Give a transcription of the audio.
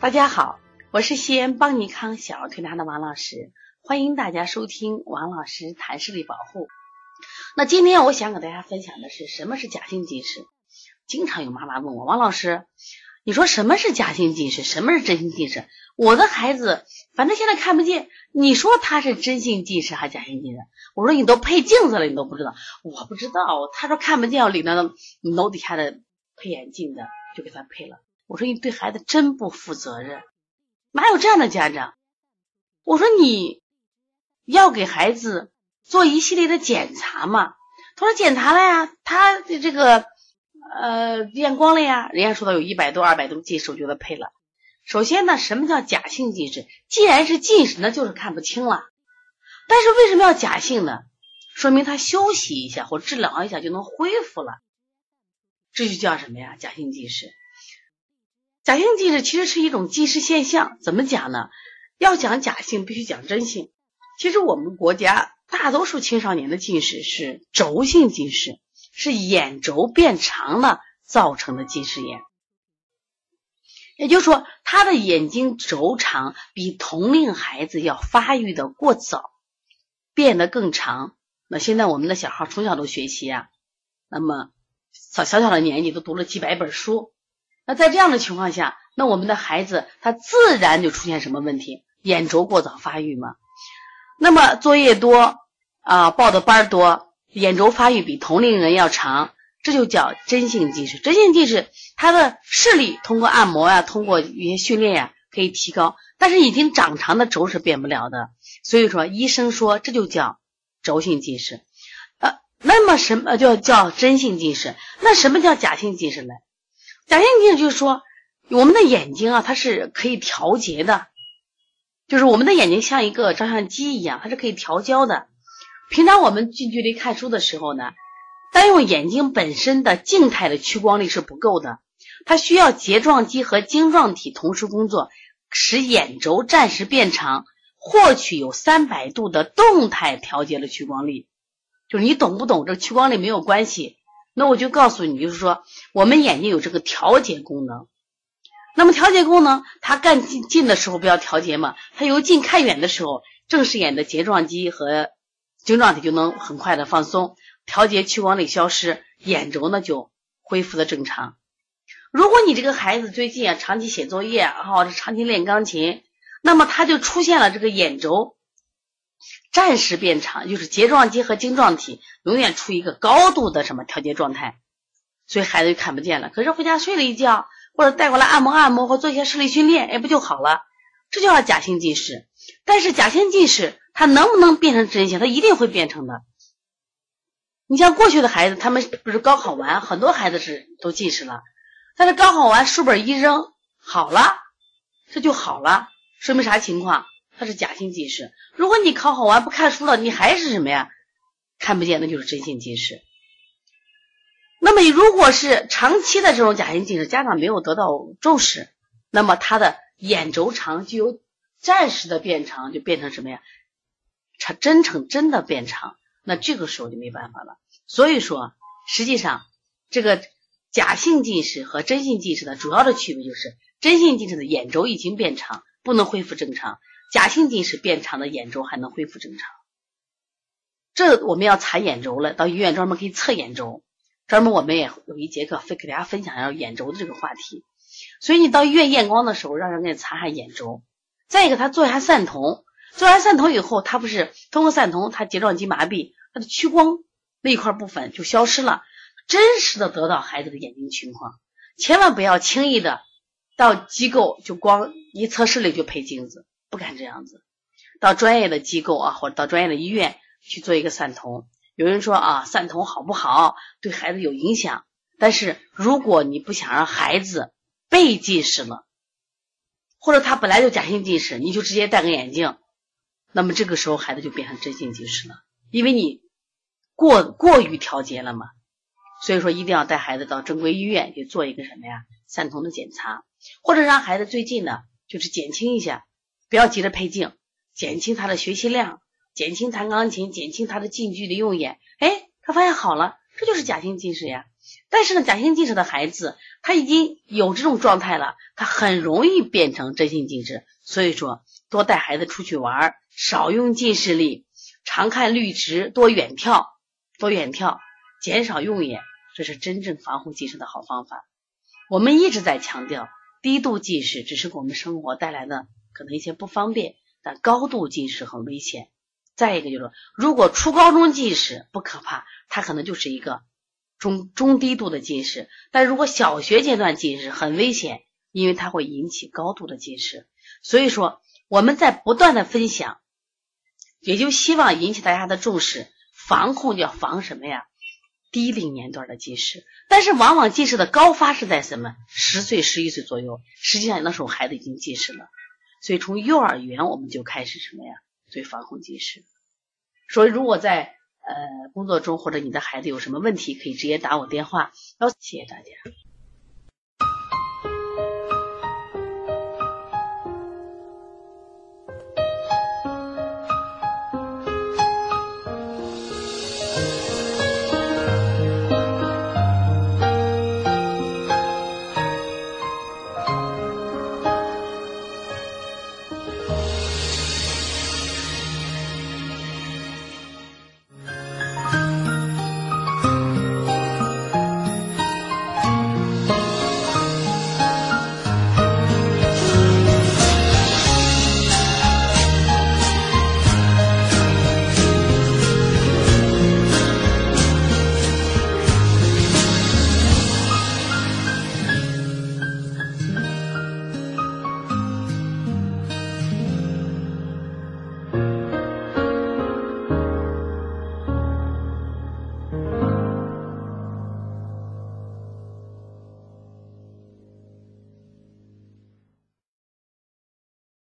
大家好，我是西安邦尼康小儿推拿的王老师，欢迎大家收听王老师谈视力保护。那今天我想给大家分享的是什么是假性近视。经常有妈妈问我，王老师，你说什么是假性近视，什么是真性近视？我的孩子反正现在看不见，你说他是真性近视还是假性近视？我说你都配镜子了，你都不知道？我不知道。他说看不见，我领着楼底下的配眼镜的就给他配了。我说你对孩子真不负责任，哪有这样的家长？我说你要给孩子做一系列的检查嘛。他说检查了呀，他的这个呃验光了呀，人家说他有一百多、二百多近视，我觉得配了。首先呢，什么叫假性近视？既然是近视，那就是看不清了。但是为什么要假性呢？说明他休息一下或治疗一下就能恢复了，这就叫什么呀？假性近视。假性近视其实是一种近视现象，怎么讲呢？要讲假性，必须讲真性。其实我们国家大多数青少年的近视是轴性近视，是眼轴变长了造成的近视眼。也就是说，他的眼睛轴长比同龄孩子要发育的过早，变得更长。那现在我们的小孩从小都学习啊，那么小小小的年纪都读了几百本书。那在这样的情况下，那我们的孩子他自然就出现什么问题？眼轴过早发育嘛。那么作业多啊，报的班多，眼轴发育比同龄人要长，这就叫真性近视。真性近视，他的视力通过按摩呀，通过一些训练呀可以提高，但是已经长长的轴是变不了的。所以说，医生说这就叫轴性近视。呃，那么什么叫叫真性近视？那什么叫假性近视呢？假性近视就是说，我们的眼睛啊，它是可以调节的，就是我们的眼睛像一个照相机一样，它是可以调焦的。平常我们近距离看书的时候呢，单用眼睛本身的静态的屈光力是不够的，它需要睫状肌和晶状体同时工作，使眼轴暂时变长，获取有三百度的动态调节的屈光力。就是你懂不懂？这屈光力没有关系。那我就告诉你，就是说，我们眼睛有这个调节功能。那么调节功能，它干近近的时候不要调节嘛，它由近看远的时候，正视眼的睫状肌和晶状体就能很快的放松，调节屈光力消失，眼轴呢就恢复的正常。如果你这个孩子最近啊长期写作业啊，或者长期练钢琴，那么他就出现了这个眼轴。暂时变长，就是睫状肌和晶状体永远处于一个高度的什么调节状态，所以孩子就看不见了。可是回家睡了一觉，或者带过来按摩按摩，或做一些视力训练，哎，不就好了？这叫假性近视。但是假性近视它能不能变成真性？它一定会变成的。你像过去的孩子，他们不是高考完，很多孩子是都近视了，但是高考完书本一扔，好了，这就好了，说明啥情况？它是假性近视。如果你考好完不看书了，你还是什么呀？看不见，那就是真性近视。那么，如果是长期的这种假性近视，家长没有得到重视，那么他的眼轴长就由暂时的变长，就变成什么呀？成真成真的变长，那这个时候就没办法了。所以说，实际上这个假性近视和真性近视的主要的区别就是，真性近视的眼轴已经变长，不能恢复正常。假性近视变长的眼轴还能恢复正常，这我们要查眼轴了，到医院专门可以测眼轴，专门我们也有一节课会给大家分享一下眼轴的这个话题。所以你到医院验光的时候，让人给你查下眼轴。再一个，他做一下散瞳，做完散瞳以后，他不是通过散瞳，他睫状肌麻痹，他的屈光那一块部分就消失了，真实的得到孩子的眼睛情况。千万不要轻易的到机构就光一测视力就配镜子。不敢这样子，到专业的机构啊，或者到专业的医院去做一个散瞳。有人说啊，散瞳好不好？对孩子有影响。但是如果你不想让孩子被近视了，或者他本来就假性近视，你就直接戴个眼镜，那么这个时候孩子就变成真性近视了，因为你过过于调节了嘛。所以说，一定要带孩子到正规医院去做一个什么呀，散瞳的检查，或者让孩子最近呢，就是减轻一下。不要急着配镜，减轻他的学习量，减轻弹钢琴，减轻他的近距离用眼。哎，他发现好了，这就是假性近视呀。但是呢，假性近视的孩子他已经有这种状态了，他很容易变成真性近视。所以说，多带孩子出去玩，少用近视力，常看绿植，多远眺，多远眺，减少用眼，这是真正防护近视的好方法。我们一直在强调，低度近视只是给我们生活带来的可能一些不方便，但高度近视很危险。再一个就是，如果初高中近视不可怕，它可能就是一个中中低度的近视。但如果小学阶段近视很危险，因为它会引起高度的近视。所以说，我们在不断的分享，也就希望引起大家的重视。防控要防什么呀？低龄年段的近视。但是往往近视的高发是在什么？十岁、十一岁左右。实际上那时候孩子已经近视了。所以从幼儿园我们就开始什么呀？所以防控近视。所以如果在呃工作中或者你的孩子有什么问题，可以直接打我电话。好，谢谢大家。